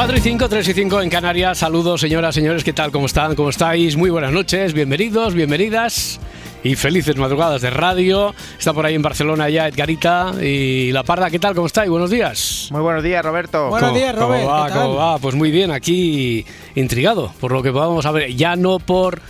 Cuatro y 5, 3 y 5 en Canarias. Saludos, señoras, señores. ¿Qué tal? ¿Cómo están? ¿Cómo estáis? Muy buenas noches. Bienvenidos, bienvenidas. Y felices madrugadas de radio. Está por ahí en Barcelona ya Edgarita y La Parda. ¿Qué tal? ¿Cómo estáis? Buenos días. Muy buenos días, Roberto. Buenos ¿Cómo- días, ¿Cómo Robert, va? ¿qué tal? ¿Cómo va? Pues muy bien, aquí intrigado por lo que podamos saber. Ya no por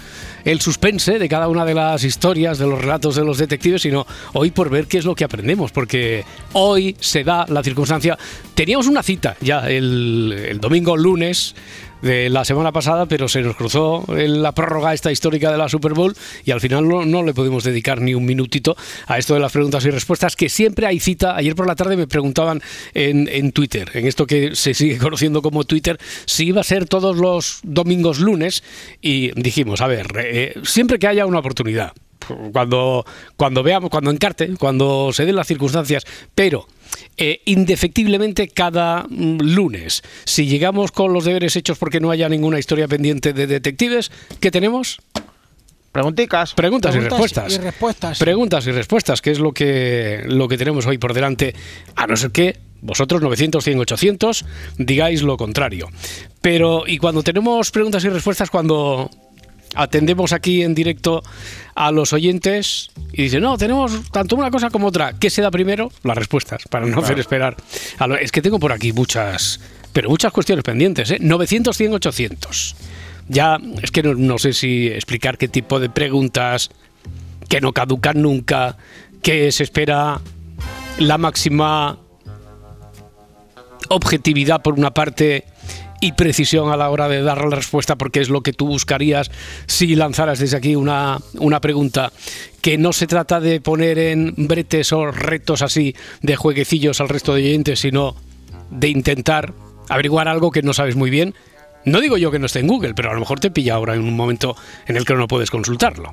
el suspense de cada una de las historias, de los relatos de los detectives, sino hoy por ver qué es lo que aprendemos, porque hoy se da la circunstancia. Teníamos una cita ya el, el domingo lunes de la semana pasada, pero se nos cruzó en la prórroga esta histórica de la Super Bowl y al final no, no le pudimos dedicar ni un minutito a esto de las preguntas y respuestas, que siempre hay cita. Ayer por la tarde me preguntaban en, en Twitter, en esto que se sigue conociendo como Twitter, si iba a ser todos los domingos lunes y dijimos, a ver, eh, siempre que haya una oportunidad, cuando, cuando veamos, cuando encarte, cuando se den las circunstancias, pero eh, indefectiblemente cada mm, lunes, si llegamos con los deberes hechos porque no haya ninguna historia pendiente de detectives, ¿qué tenemos? Pregunticas. Preguntas, y Preguntas respuestas. y respuestas. Preguntas y respuestas, que es lo que, lo que tenemos hoy por delante, a no ser que vosotros 900, 100, 800 digáis lo contrario. Pero, y cuando tenemos preguntas y respuestas, cuando atendemos aquí en directo a los oyentes y dicen, no, tenemos tanto una cosa como otra, ¿qué se da primero? Las respuestas, para no hacer esperar. a lo- es que tengo por aquí muchas, pero muchas cuestiones pendientes, ¿eh? 900, 100, 800. Ya, es que no, no sé si explicar qué tipo de preguntas que no caducan nunca, que se espera la máxima objetividad por una parte y precisión a la hora de dar la respuesta porque es lo que tú buscarías si lanzaras desde aquí una, una pregunta. Que no se trata de poner en bretes o retos así de jueguecillos al resto de oyentes sino de intentar averiguar algo que no sabes muy bien. No digo yo que no esté en Google pero a lo mejor te pilla ahora en un momento en el que no puedes consultarlo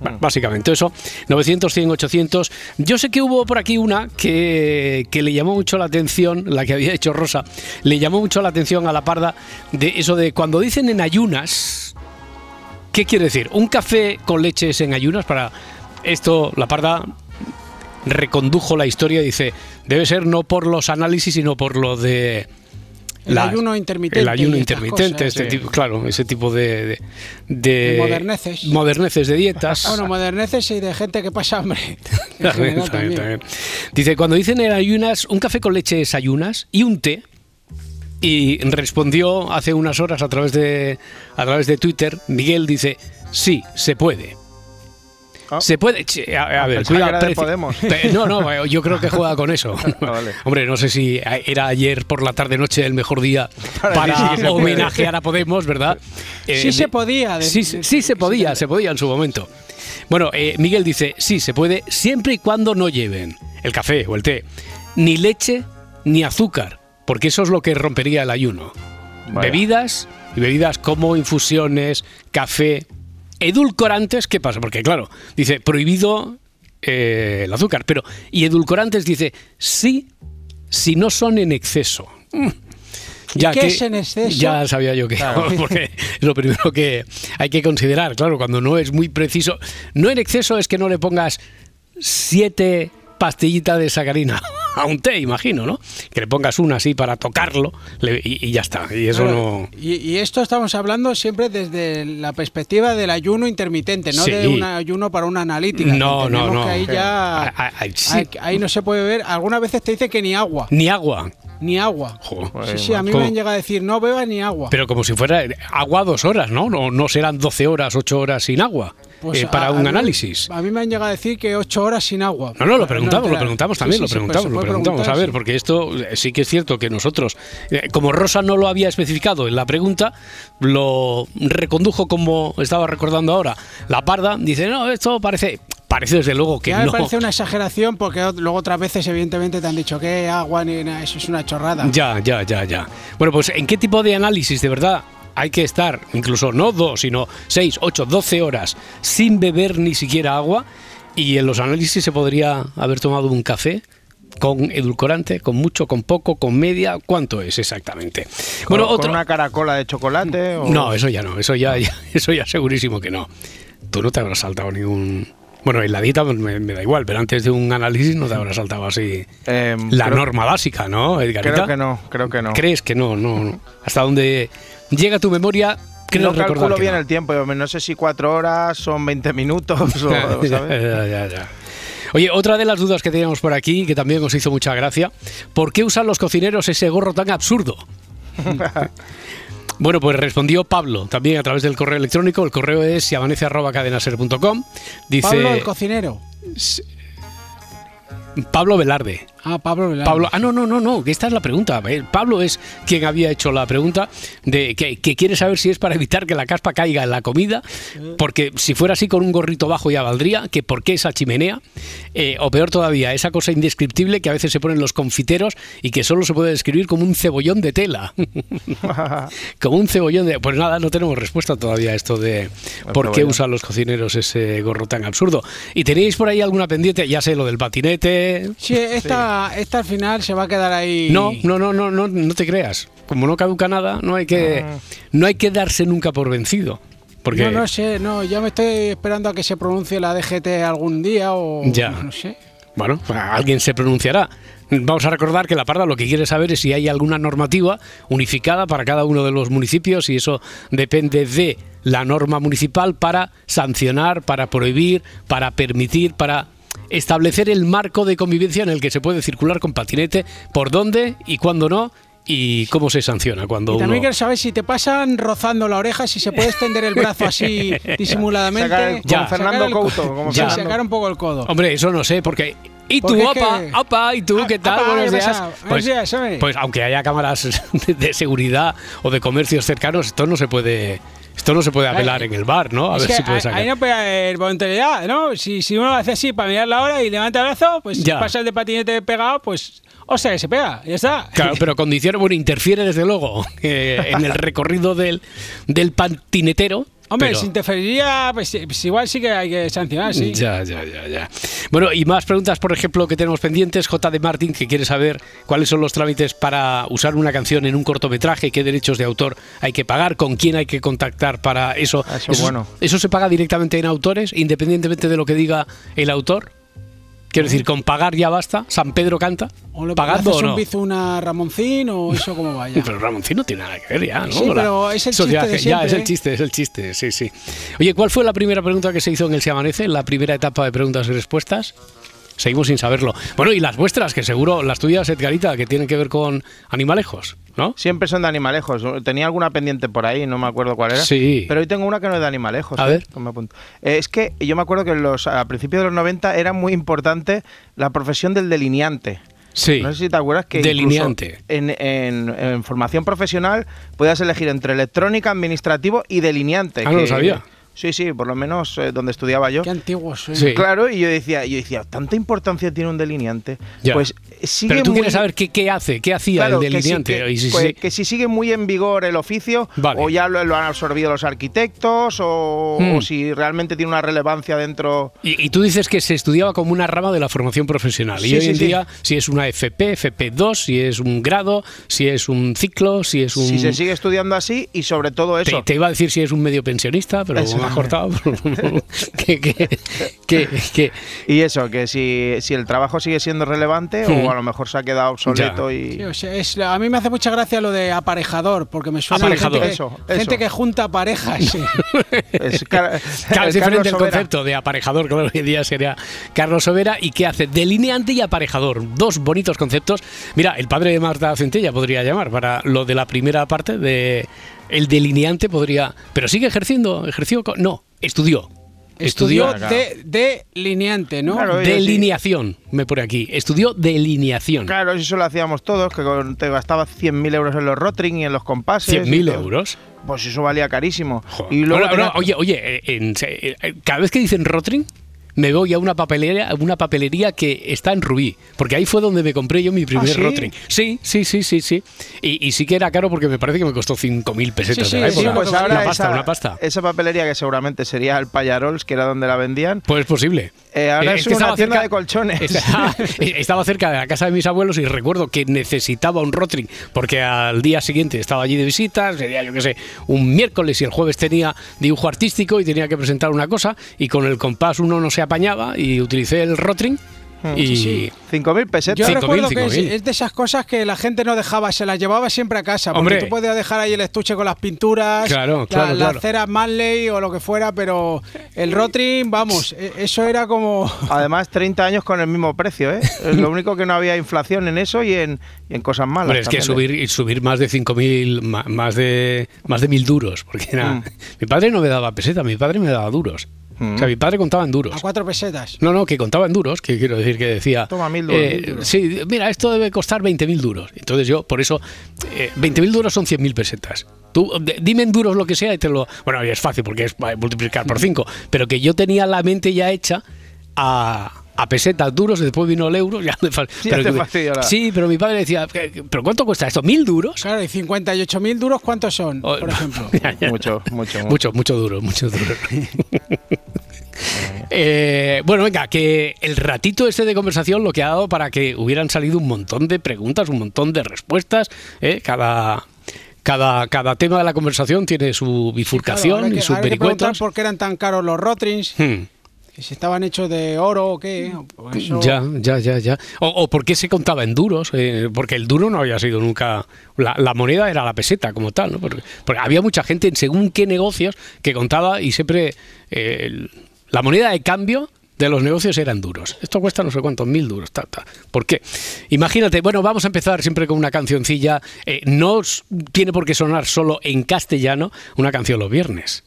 bueno, Básicamente eso, 900, 100, 800. Yo sé que hubo por aquí una que, que le llamó mucho la atención, la que había hecho Rosa, le llamó mucho la atención a la parda de eso de cuando dicen en ayunas, ¿qué quiere decir? ¿Un café con leche es en ayunas? Para esto, la parda recondujo la historia y dice, debe ser no por los análisis, sino por lo de... El ayuno intermitente El ayuno intermitente, cosas. este Sí. tipo, claro, ese tipo de... De, de- De moderneces. moderneces de dietas. Bueno, moderneces y de gente que pasa hambre. También, también, también. Dice, cuando dicen en ayunas, un café con leche es ayunas y un té. Y respondió hace unas horas a través de, a través de Twitter, Miguel dice, sí, se puede. Ah. Se puede. che, A, a ver, cuidado, Podemos. No, no, yo creo que juega con eso. Vale. Hombre, no sé si era ayer por la tarde noche el mejor día Para sí homenajear a Podemos, ¿verdad? Sí Eh, se podía, de- Sí, sí, sí se podía, se podía en su momento. Bueno, eh, Miguel dice, sí, se puede, siempre y cuando no lleven el café o el té, ni leche ni azúcar, porque eso es lo que rompería el ayuno. Vaya. Bebidas y bebidas como infusiones, café, edulcorantes, ¿qué pasa? Porque claro, dice, prohibido eh, el azúcar, pero, y edulcorantes dice, sí, si no son en exceso. Mm. ¿Y qué es en exceso? Ya sabía yo que, porque es lo primero que hay que considerar, claro, cuando no es muy preciso. No en exceso es que no le pongas siete pastillitas de sacarina a un té, imagino, ¿no? Que le pongas una así para tocarlo le- y, y ya está. Y eso Claro, no... y, y esto estamos hablando siempre desde la perspectiva del ayuno intermitente, no Sí. de un ayuno para una analítica. No, que no, no. que ahí ya Ah, ah, ah, sí. ahí, ahí no se puede beber. Algunas veces te dice que ni agua, Ni agua. ni agua. Sí, sí, a mí ¿Cómo? me han llegado a decir no beba ni agua. Pero como si fuera agua dos horas, ¿no? No, no serán 12 horas, 8 horas sin agua Pues eh, para a- un a mí- análisis. A mí me han llegado a decir que ocho horas sin agua. No, no, lo preguntamos, lo preguntamos también, sí, lo sí, pues preguntamos, lo preguntamos. A ver, porque esto eh, sí que es cierto que nosotros, eh, como Rosa no lo había especificado en la pregunta, lo recondujo como estaba recordando ahora La parda dice, no, esto parece... Parece desde luego que Ya me no. parece una exageración porque luego otras veces evidentemente te han dicho que agua ni nada, eso es una chorrada. Ya, ya, ya, ya. Bueno, pues ¿en qué tipo de análisis de verdad hay que estar, incluso no dos, sino seis, ocho, doce horas sin beber ni siquiera agua? Y en los análisis se podría haber tomado un café con edulcorante, con mucho, con poco, con media. ¿Cuánto es exactamente? Bueno, con otro. una caracola de chocolate. o- No, eso ya no, eso ya, ya- eso ya segurísimo que no. Tú no te habrás saltado ningún. Bueno, en la dieta me, me da igual, pero antes de un análisis no te habrás saltado así Em, la creo- norma básica, ¿no, Edgarita? Creo que no, creo que no. ¿Crees que no? No, no. Hasta donde llega tu memoria, creo no recordar calculo que bien no. el tiempo, yo no sé si cuatro horas son 20 minutos o, ya, ¿sabes? ya, ya, ya. Oye, otra de las dudas que teníamos por aquí, que también os hizo mucha gracia, ¿por qué usan los cocineros ese gorro tan absurdo? Bueno, pues respondió Pablo, también a través del correo electrónico. El correo es siamanece.cadenaser.com. Dice Pablo el cocinero. Pablo Velarde. Ah, Pablo Velarde. Pablo, ah, no, no, no, no, que esta es la pregunta. Eh, Pablo es quien había hecho la pregunta de que, que quiere saber si es para evitar que la caspa caiga en la comida, porque si fuera así con un gorrito bajo ya valdría, que por qué esa chimenea, Eh, o peor todavía, esa cosa indescriptible que a veces se ponen los confiteros y que solo se puede describir como un cebollón de tela. como un cebollón de... Pues nada, no tenemos respuesta todavía a esto de por qué usan los cocineros ese gorro tan absurdo. ¿Y tenéis por ahí alguna pendiente? Ya sé, lo del patinete, Sí, esta, esta al final se va a quedar ahí. no, no, no, no, no, no te creas. Como no caduca nada, no hay que, no hay que darse nunca por vencido. Porque No, no sé, no, ya me estoy esperando a que se pronuncie la DGT algún día o Ya. no sé. bueno, alguien se pronunciará. Vamos a recordar que la parda lo que quiere saber es si hay alguna normativa unificada para cada uno de los municipios y eso depende de la norma municipal para sancionar, para prohibir, para permitir, para establecer el marco de convivencia en el que se puede circular con patinete, por dónde y cuándo no y cómo se sanciona cuando Y también uno quiero saber si te pasan rozando la oreja, si se puede extender el brazo así disimuladamente. Sacar el- Ya. Fernando Sacar el co- Couto. Como Fernando. sacar un poco el codo. Hombre, eso no sé, porque. ¿Y tú, que- opa? Opa, ¿y tú Ah, qué tal? Buenos ¿qué días. pasa? Buenos días, hombre. pues aunque haya cámaras de, de seguridad o de comercios cercanos, esto no se puede. Esto no se puede apelar en el bar, ¿no? A Es ver si puede sacar. Ahí no puede haber voluntariedad, ¿no? Si, si uno hace así para mirar la hora y levanta el brazo, pues Ya. pasa el de patinete pegado, pues. O sea, que se pega, ya está. Claro, pero condiciona, bueno, interfiere desde luego eh, en el recorrido del, del patinetero. Hombre, pero- si interferiría, pues, pues igual sí que hay que sancionar, sí. Ya, ya, ya, ya. Bueno, y más preguntas, por ejemplo, que tenemos pendientes. J. de Martín, que quiere saber cuáles son los trámites para usar una canción en un cortometraje, qué derechos de autor hay que pagar, con quién hay que contactar para eso. Ah, eso es bueno. ¿Eso se paga directamente en autores, independientemente de lo que diga el autor? Quiero decir, con pagar ya basta. San Pedro canta. O le ¿Pagando o no? un bizuna Ramoncín o eso como vaya. Pero Ramoncín no tiene nada que ver ya, ¿no? Sí, pero es el eso chiste ya- de Ya, siempre, es el chiste, es el chiste, sí, sí. Oye, ¿cuál fue la primera pregunta que se hizo en el Se Amanece, en la primera etapa de preguntas y respuestas? Seguimos sin saberlo. Bueno, y las vuestras, que seguro, las tuyas, Edgarita, que tienen que ver con animalejos, ¿no? Siempre son de animalejos. Tenía alguna pendiente por ahí, no me acuerdo cuál era. Sí. Pero hoy tengo una que no es de animalejos. A ¿eh? ver. Que me apunto. Eh, es que yo me acuerdo que los, a principios de los 90 era muy importante la profesión del delineante. Sí. No sé si te acuerdas que Delineante. En, en- en formación profesional podías elegir entre electrónica, administrativo y delineante. Ah, no lo sabía. Sí, sí, por lo menos eh, donde estudiaba yo. Qué antiguos. ¿eh? Sí. Claro, y yo decía, yo decía, ¿tanta importancia tiene un delineante? Ya. Pues sigue Pero tú muy- quieres saber qué, qué hace, qué hacía Claro, el que sí, delineante. que, Y si- pues, si- que si sigue muy en vigor el oficio, Vale. o ya lo, lo han absorbido los arquitectos, o, Mm. o si realmente tiene una relevancia dentro. Y, y tú dices que se estudiaba como una rama de la formación profesional. y Sí, hoy sí, en sí. día, si es una FP, FP2, si es un grado, si es un ciclo, si es un. Si se sigue estudiando así, y sobre todo Te, eso. te iba a decir si es un medio pensionista, pero Eso. Has cortado. que, que, que, que- Y eso, que si, si el trabajo sigue siendo relevante, o a lo mejor se ha quedado obsoleto y. Sí, o sea, es- a mí me hace mucha gracia lo de aparejador, porque me suena a Aparejador. gente, que, Eso, gente eso. que junta parejas. sí. Es Car- Claro, es diferente el concepto de aparejador, claro, hoy día sería Carlos Sobera, y que hace delineante y aparejador. Dos bonitos conceptos. Mira, el padre de Marta Centella podría llamar para lo de la primera parte de el delineante podría, pero sigue ejerciendo, ejerció, no, estudió. Estudió Estudió de, delineante, ¿no? Claro, delineación, me pone aquí. Estudió delineación. Claro, eso lo hacíamos todos, que te gastabas 100.000 euros en los rotring y en los compases. y 100.000 todo. euros. pues eso valía carísimo. Joder. Y luego Bueno, tenía- no, oye, oye, en- eh, eh, cada vez que dicen Rotring, me voy a una papelería, una papelería que está en Rubí, porque ahí fue donde me compré yo mi primer ¿sí? Rotring. Sí, sí, sí, sí, sí. Y, y sí que era caro porque me parece que me costó 5.000 pesetas Sí, de la época. pues ahora una pasta, esa, una pasta. esa papelería que seguramente sería el Payarols, que era donde la vendían, Pues posible. Eh, ahora es que una tienda de colchones. Estaba, estaba cerca de la casa de mis abuelos y recuerdo que necesitaba un Rotring porque al día siguiente estaba allí de visita, sería yo qué sé, un miércoles y el jueves tenía dibujo artístico y tenía que presentar una cosa y con el compás uno no se apañaba y utilicé el Rotring y 5.000 pesetas. Yo 5.000, recuerdo que es, 5.000. es de esas cosas que la gente no dejaba, se las llevaba siempre a casa. Porque Hombre. tú podías dejar ahí el estuche con las pinturas, Claro, la- claro, las claro. ceras Manley o lo que fuera, pero el Rotring, vamos, e- eso era como. Además, 30 años con el mismo precio, ¿eh? Lo único que no había inflación en eso y en, y en cosas malas. Hombre, es que ¿eh? subir, y subir más de 5.000, ma- más de más de 1.000 duros, porque era, Mm. mi padre no me daba peseta, mi padre me daba duros. Mm. O sea, mi padre contaba en duros. A cuatro pesetas. No, no, que contaba en duros, que quiero decir que decía. Toma, mil duros, eh, mil duros. Sí, mira, esto debe costar 20.000 duros. Entonces yo, por eso, eh, 20.000 duros son 100.000 pesetas. Tú, de- dime en duros lo que sea y te lo. Bueno, es fácil porque es multiplicar por 5, pero que yo tenía la mente ya hecha a. A pesetas duros, después vino el euro, ya me fa- Ya pero la- Sí, pero mi padre decía, "¿Qué- ¿pero cuánto cuesta esto? ¿Mil duros? Claro, y 58 mil duros, ¿cuántos son, Oh, por ejemplo? Mucho, mucho, mucho. Mucho, mucho duro, mucho duro. Eh, bueno, venga, que el ratito este de conversación lo que ha dado para que hubieran salido un montón de preguntas, un montón de respuestas. ¿eh? Cada, cada, cada tema de la conversación tiene su bifurcación Claro, y que- sus vericuetos. por qué eran tan caros los Rotrings, Hmm. Que si estaban hechos de oro o qué. pues eso- Ya, ya, ya, ya. O, o por qué se contaba en duros, eh, porque el duro no había sido nunca. La, la moneda era la peseta como tal, ¿no? Porque, porque había mucha gente en según qué negocios que contaba y siempre eh, el- la moneda de cambio de los negocios eran duros. Esto cuesta no sé cuántos mil duros. ta, ta. ¿Por qué? Imagínate, bueno, vamos a empezar siempre con una cancioncilla. eh, no tiene por qué sonar solo en castellano una canción los viernes.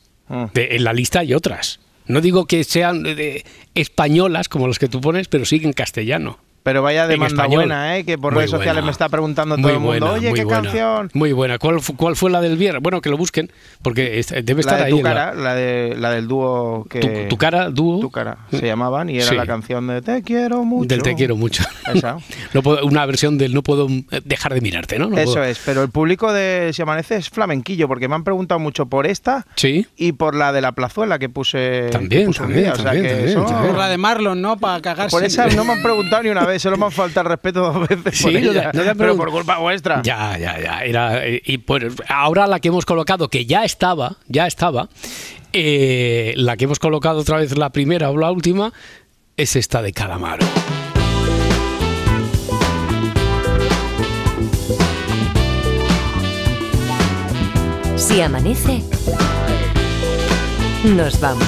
De- en la lista hay otras. No digo que sean eh, de- españolas como las que tú pones, pero sí en castellano. Pero vaya demanda buena, ¿eh? Que por Muy redes sociales buena. me está preguntando Muy todo el mundo, buena, oye, ¿qué buena, canción? Muy buena. ¿Cuál, fu- ¿Cuál fue la del viernes? Bueno, que lo busquen, porque debe estar La de ahí. tu la- cara, la, de, la del dúo que... tu, tu cara, dúo. Tu cara, se llamaban y era Sí. la canción de Te quiero mucho. Del te quiero mucho. Esa. No puedo- una versión del no puedo eh, dejar de mirarte, ¿no? No Eso puedo- es, pero el público de Si Amanece es flamenquillo, porque me han preguntado mucho por esta Sí. y por la de la plazuela que puse, También, que puse un también, día. O sea también, que también, también. Por la de Marlon, ¿no? Para cagarse. Por esa no me han preguntado ni una vez, solo me han faltado el respeto dos veces. Sí, por no te- ella, no te han pero por culpa vuestra. Ya, ya, ya. Era, eh, y pues ahora la que hemos colocado, que ya estaba, ya estaba, eh, la que hemos colocado otra vez la primera o la última, es esta de Calamaro. Si amanece, nos vamos.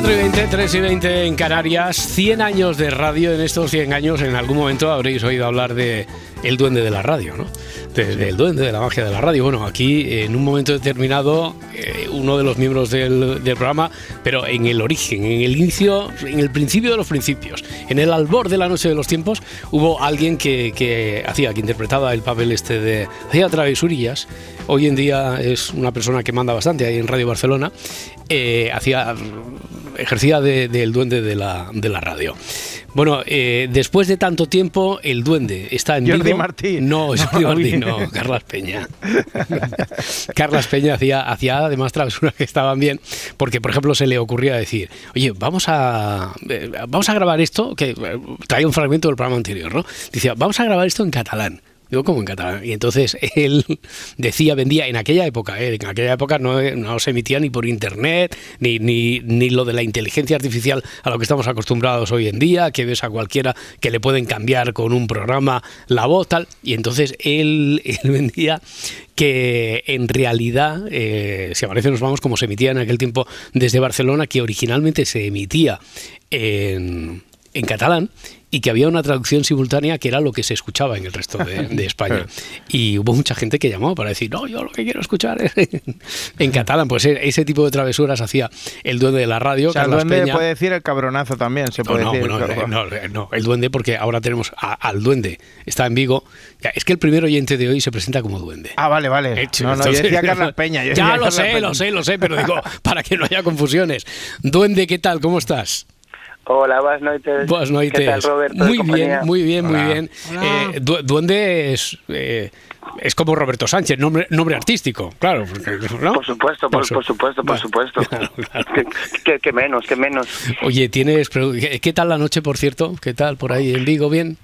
4 y 20, 3 y 20 en Canarias, 100 años de radio. En estos 100 años, en algún momento habréis oído hablar de el duende de la radio, ¿no? De- del duende de la magia de la radio. Bueno, aquí en un momento determinado, eh, uno de los miembros del, programa, pero en el origen, en el inicio, en el principio de los principios, en el albor de la noche de los tiempos, hubo alguien que, que hacía, que interpretaba el papel este de. hacía travesurillas. Hoy en día es una persona que manda bastante ahí en Radio Barcelona. eh, hacía ejercía de- del duende de la, de la radio. Bueno, eh, después de tanto tiempo, el duende está en Jordi Vigo. Martín. No, Jordi No, Martín, bien. no, Carlas Peña. Carlas Peña hacía, hacía además travesuras que estaban bien, porque por ejemplo se le ocurría decir, oye, vamos a, eh, vamos a grabar esto, que eh, traía un fragmento del programa anterior, ¿no? Decía, vamos a grabar esto en catalán. Digo, ¿cómo en catalán? Y entonces él decía, vendía, en aquella época, ¿eh? en aquella época no, no se emitía ni por internet, ni, ni, ni lo de la inteligencia artificial a lo que estamos acostumbrados hoy en día, que ves a cualquiera que le pueden cambiar con un programa la voz, tal. Y entonces él, él vendía que en realidad, eh, si aparece nos vamos, como se emitía en aquel tiempo desde Barcelona, que originalmente se emitía en, en catalán y que había una traducción simultánea que era lo que se escuchaba en el resto de, de España. Y hubo mucha gente que llamó para decir, no, yo lo que quiero escuchar es en, catalán. Pues e- ese tipo de travesuras hacía el duende de la radio, O sea, el duende Peña. puede decir el cabronazo también, se puede no, decir. bueno, eh, no, eh, no, el duende, porque ahora tenemos a- al duende. Está en Vigo. Es que el primer oyente de hoy se presenta como duende. Ah, vale, vale. Hecho. No, no, yo decía Carlas Peña. yo ya lo sé, Peña. lo sé, lo sé, pero digo, para que no haya confusiones. Duende, ¿qué tal? ¿Cómo estás? Hola, buenas noches. Buenas noches. ¿Qué tal, Roberto? Muy bien, muy bien, muy bien. Eh, du- duende es, eh, es como Roberto Sánchez, nombre, nombre artístico, claro. porque, ¿no? Por supuesto, por, su- por supuesto, por Bueno, supuesto. claro, claro. ¿Qué, qué- qué menos, qué menos. Oye, tienes. pregu- ¿Qué, qué tal la noche, por cierto? ¿Qué tal por ahí en Vigo? ¿Bien?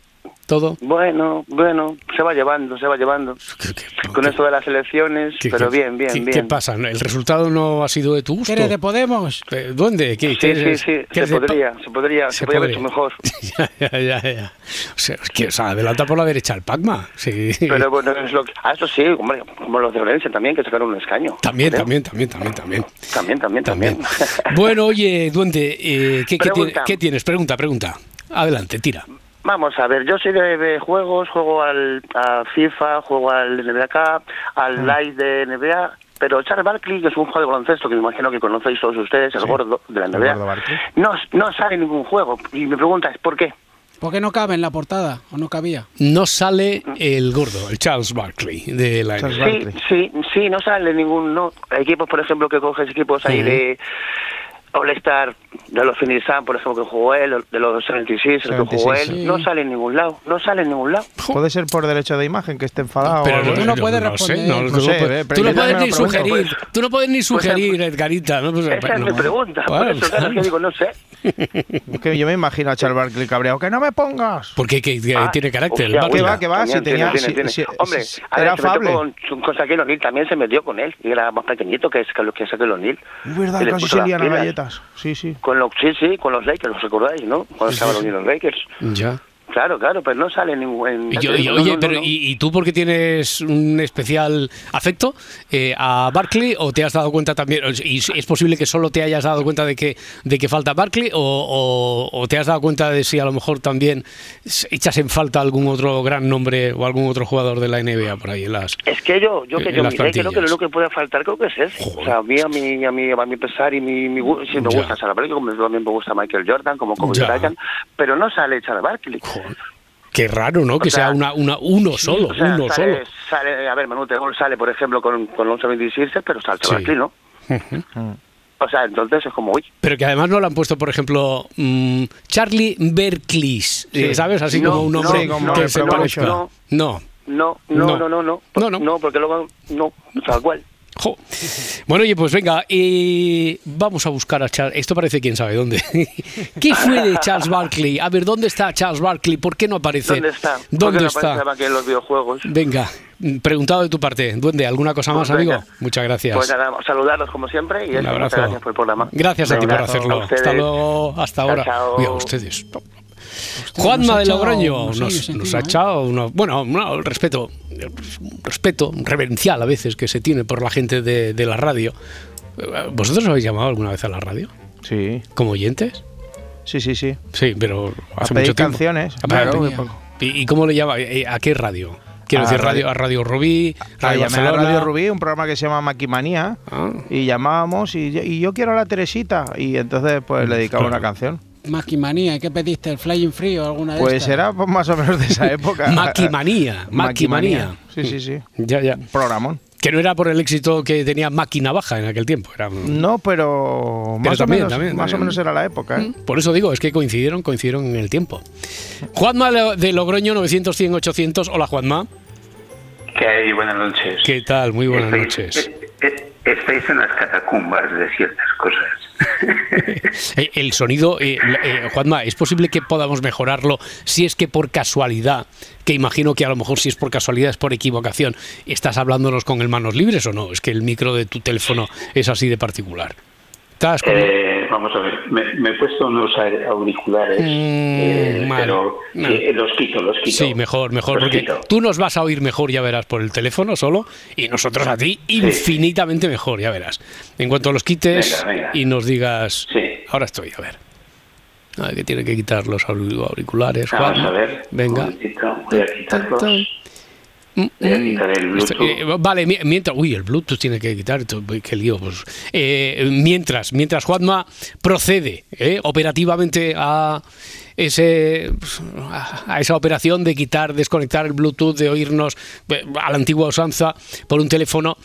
¿Todo? Bueno, bueno, se va llevando, se va llevando. ¿Qué- qué- Con qué- esto de las elecciones, qué- pero qué- bien, bien, qué- bien. ¿Qué pasa? ¿El resultado no ha sido de tu gusto? ¿Qué eres de Podemos? Eh, ¿Dónde? ¿Qué, Sí, qué sí, sí, se podría, se podría, se, podría haber hecho mejor. ya, ya, ya, ya. O sea, es que, o sea, adelanta por la derecha el Pacma. Sí. Pero bueno, es lo que... Ah, esto sí, hombre, como los de Valencia también, que sacaron un escaño. También, Creo. también, también, también, también. También, también, también. Bueno, oye, Duende, eh, ¿qué, qué tienes? Pregunta, pregunta. Adelante, tira. Vamos a ver, yo soy de, de juegos, juego al a FIFA, juego al NBA Cup, al Ah. Live de NBA, pero Charles Barkley, que es un juego de baloncesto que me imagino que conocéis todos ustedes, el gordo de la NBA, no, no sale en ningún juego. Y mi pregunta es, ¿por qué? ¿Por qué no cabe en la portada? ¿O no cabía? No sale el gordo, el Charles Barkley de la NBA. Sí, sí, sí, no sale ningún... No. Equipos, por ejemplo, que coges equipos ahí de All-Star, de los Phoenix Suns, por ejemplo, que jugó él, de los 76, el que jugó 76, él, sí. no sale en ningún lado, no sale en ningún lado. Puede ser por derecho de imagen que esté enfadado. Pero tú no puedes responder. no, No tú sé, no yo puedes ni sugerir, pues. tú no puedes ni Pues, sugerir, Edgarita. ¿no? Pues, Esa es mi pregunta, por eso, claro, es que digo, no sé. Es que yo me imagino a Charles Barkley cabreado. ¡Que no me pongas! Porque que, que Ah, tiene carácter. el hostia, que va, que va, si tenía- tiene, si- tiene, si-. Hombre, si- a ver, era se metió afable. con, con Shaquille O'Neal, también se metió con él, y era más pequeñito que, que lo que es Shaquille O'Neal. Es verdad, casi se las lían Sí, sí. Con los, sí, sí, con los Lakers, ¿os acordáis, no? Cuando estaban unidos los Lakers. Ya. Claro, claro, pero no sale ningún... yo- no, oye, no, pero no. ¿y, y tú porque tienes un especial afecto eh, a Barkley o te has dado cuenta también, y es posible que solo te hayas dado cuenta de que, de que falta Barkley o, o- o te has dado cuenta de si a lo mejor también echas en falta algún otro gran nombre o algún otro jugador de la NBA por ahí en las... Es que yo, yo que en yo miré, creo que lo que puede faltar creo que es eso. Joder. O sea, a mí, a mi, a mi, a pesar y mi, mi sí me Ya. gusta Charles Barkley, como también me gusta Michael Jordan, como Kobe Ya. Bryant, pero no sale Charles Barkley. Joder, Qué raro, ¿no? Que sea, sea una, una, uno solo, O sea, uno sale, solo. sale, a ver, Manu Tegol sale, por ejemplo, con, con 11-26, pero sale Sí. ¿no? O sea, entonces es como, uy, Pero que además no le han puesto, por ejemplo, mm, Charlie Berkleys, eh, ¿sabes? Así No, como un nombre no, sí, como que de se parezca. No. no, No. no, no, no, no, No, no. no, porque luego, no, tal cual. Jo. Bueno, oye, pues venga, eh, vamos a buscar a Charles. Esto parece quién sabe dónde. ¿Qué fue de Charles Barkley? A ver, ¿dónde está Charles Barkley? ¿Por qué no aparece? ¿Dónde está? ¿Por qué ¿Dónde no está? aparece en los videojuegos? Venga, preguntado de tu parte. Duende, ¿alguna cosa más, Pues amigo? Muchas gracias. Pues nada, saludarlos como siempre y Un abrazo. gracias por el programa. Gracias a ti por hacerlo. Hasta luego, hasta ahora. chao. Ustedes. Nos Juanma ha de Logroño nos, nos encima, ha ¿eh? echado uno, bueno, no, respeto, un respeto reverencial a veces que se tiene por la gente de, de la radio. ¿Vosotros habéis llamado alguna vez a la radio? Sí, ¿Como oyentes? sí, sí, sí. Sí, pero hace pedir mucho tiempo. canciones. A pedir- Claro, muy poco. ¿Y, y cómo le llama? Eh, ¿A qué radio? Quiero A decir, radio, Radio- a Radio Rubí, Ah, Radio a Barcelona. Radio Rubí, un programa que se llama Maquimanía, Ah. y llamábamos y yo quiero a la Teresita. Y entonces pues le dedicaba una canción. Maquimanía, ¿qué pediste? ¿El Flying Free o alguna de Pues estas? era pues, más o menos de esa época. Maquimanía, Maquimanía. Sí, sí, sí. Ya, ya. Programón. Que no era por el éxito que tenía Máquina Baja en aquel tiempo. Era, No, pero más, también, o, menos, también, más o menos era la época. ¿eh? Por eso digo, es que coincidieron, coincidieron en el tiempo. Juanma de Logroño, 900, 100, 800. Hola, Juanma. ¿Qué hay? Buenas noches. ¿Qué tal? Muy buenas noches. Estáis en las catacumbas de ciertas cosas. Eh, El sonido, eh, eh, Juanma, ¿es posible que podamos mejorarlo si es que por casualidad, que imagino que a lo mejor si es por casualidad, es por equivocación, estás hablándonos con el manos libres o no? Es que el micro de tu teléfono es así de particular. ¿Estás con- Eh, vamos a ver, me, me he puesto unos auriculares, eh, Mm, vale. pero No. eh, los quito, los quito. Sí, mejor, mejor, Los porque quito. tú nos vas a oír mejor, ya verás, por el teléfono solo, y nosotros a ti infinitamente mejor, ya verás. En cuanto los quites Venga, venga. y nos digas, Sí. ahora estoy, a ver. A ver, que tiene que quitar los auric- auriculares, Vamos Juan. a ver. Venga. Un momentito, voy a quitarlos. El Esto- Bluetooth. eh, vale, mi- mientras. Uy, el Bluetooth tiene que quitar. Qué lío. Pues. Eh, mientras, mientras Juanma procede eh, operativamente a ese pues, a esa operación de quitar, desconectar el Bluetooth, de oírnos eh, a la antigua usanza por un teléfono.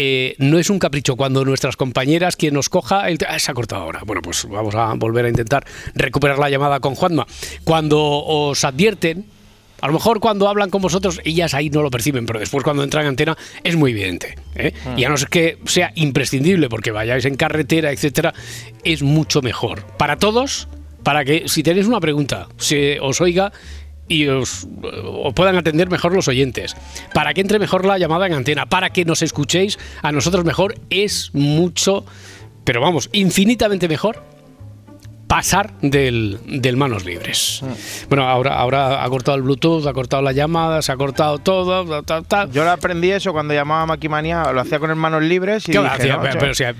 eh, no es un capricho cuando nuestras compañeras, quien nos coja, el ah, se ha cortado ahora. Bueno, pues vamos a volver a intentar recuperar la llamada con Juanma. Cuando os advierten, a lo mejor cuando hablan con vosotros, ellas ahí no lo perciben, pero después cuando entran en antena es muy evidente. ¿eh? Y a no ser que sea imprescindible porque vayáis en carretera, etcétera, es mucho mejor. Para todos, para que si tenéis una pregunta, se os oiga y os, os puedan atender mejor los oyentes, para que entre mejor la llamada en antena, para que nos escuchéis a nosotros mejor, es mucho, pero vamos, infinitamente mejor pasar del, del manos libres. Bueno, ahora, ahora ha cortado el Bluetooth, ha cortado la llamada, se ha cortado todo. ta, ta, ta. Yo lo aprendí eso cuando llamaba a Maquimanía, lo hacía con las manos libres y ¿Qué dije, hacía? no,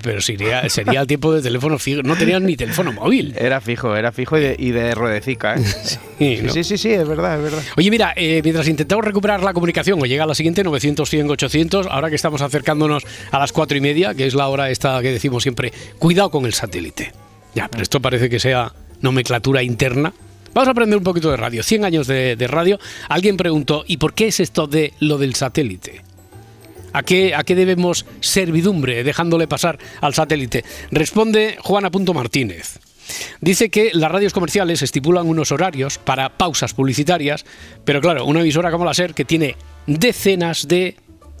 pero, sería, sería el tiempo de teléfono fijo. No tenían ni teléfono móvil. Era fijo, era fijo y de, y de ruedecica, ¿eh? Sí, sí, sí, sí, es verdad, es verdad. Oye, mira, eh, mientras intentamos recuperar la comunicación, o llega la siguiente, 900, 100, 800, ahora que estamos acercándonos a las cuatro y media, que es la hora esta que decimos siempre, cuidado con el satélite. Ya, pero esto parece que sea nomenclatura interna. Vamos a aprender un poquito de radio. 100 años de, radio. Alguien preguntó, ¿y por qué es esto de lo del satélite? ¿A qué, ¿A qué debemos servidumbre dejándole pasar al satélite? Responde Juana Punto Martínez. Dice que las radios comerciales estipulan unos horarios para pausas publicitarias, pero claro, una emisora como la SER que tiene decenas de...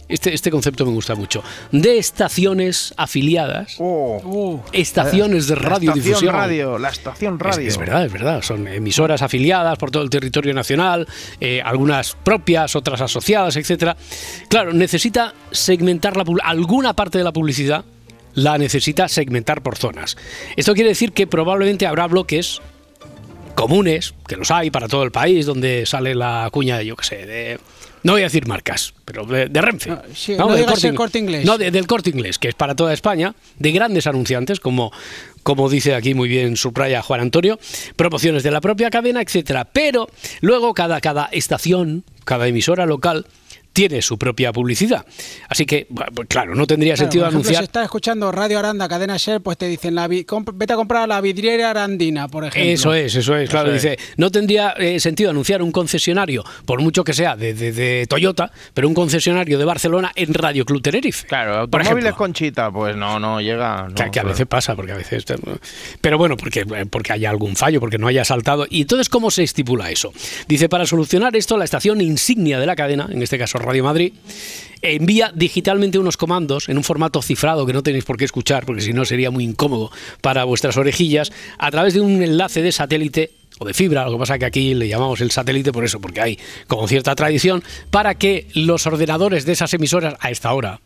Este, este concepto me gusta mucho. De estaciones afiliadas, Oh, Uh, estaciones de la radiodifusión. estación radio, la estación Es, radio. es verdad, es verdad. Son emisoras afiliadas por todo el territorio nacional, eh, algunas propias, otras asociadas, etcétera. Claro, necesita segmentar la alguna parte de la publicidad la necesita segmentar por zonas. Esto quiere decir que probablemente habrá bloques comunes, que los hay para todo el país, donde sale la cuña de, yo qué sé, de... No voy a decir marcas, pero de, de Renfe. No, sí, no del Corte Inglés. No, de- del corte inglés, que es para toda España, de grandes anunciantes, como, como dice aquí muy bien subraya Juan Antonio, promociones de la propia cadena, etcétera. Pero luego cada, cada estación, cada emisora local tiene su propia publicidad. Así que, pues claro, no tendría claro, sentido por ejemplo, anunciar. Si estás escuchando Radio Aranda, cadena Shell, pues te dicen, la vete a comprar la vidriera arandina, por ejemplo. Eso es, eso es, claro. Eso es. Dice, no tendría eh, sentido anunciar un concesionario, por mucho que sea de, de- de Toyota, pero un concesionario de Barcelona en Radio Club Tenerife. Claro, por automóviles ejemplo. Conchita, pues no, no llega. no, Que, que a veces pasa, porque a veces. Pero bueno, porque, porque haya algún fallo, porque no haya saltado. ¿Y entonces cómo se estipula eso? Dice: para solucionar esto, la estación insignia de la cadena, en este caso Radio Madrid, envía digitalmente unos comandos en un formato cifrado que no tenéis por qué escuchar, porque si no sería muy incómodo para vuestras orejillas, a través de un enlace de satélite o de fibra, lo que pasa que aquí le llamamos el satélite por eso, porque hay como cierta tradición, para que los ordenadores de esas emisoras a esta hora,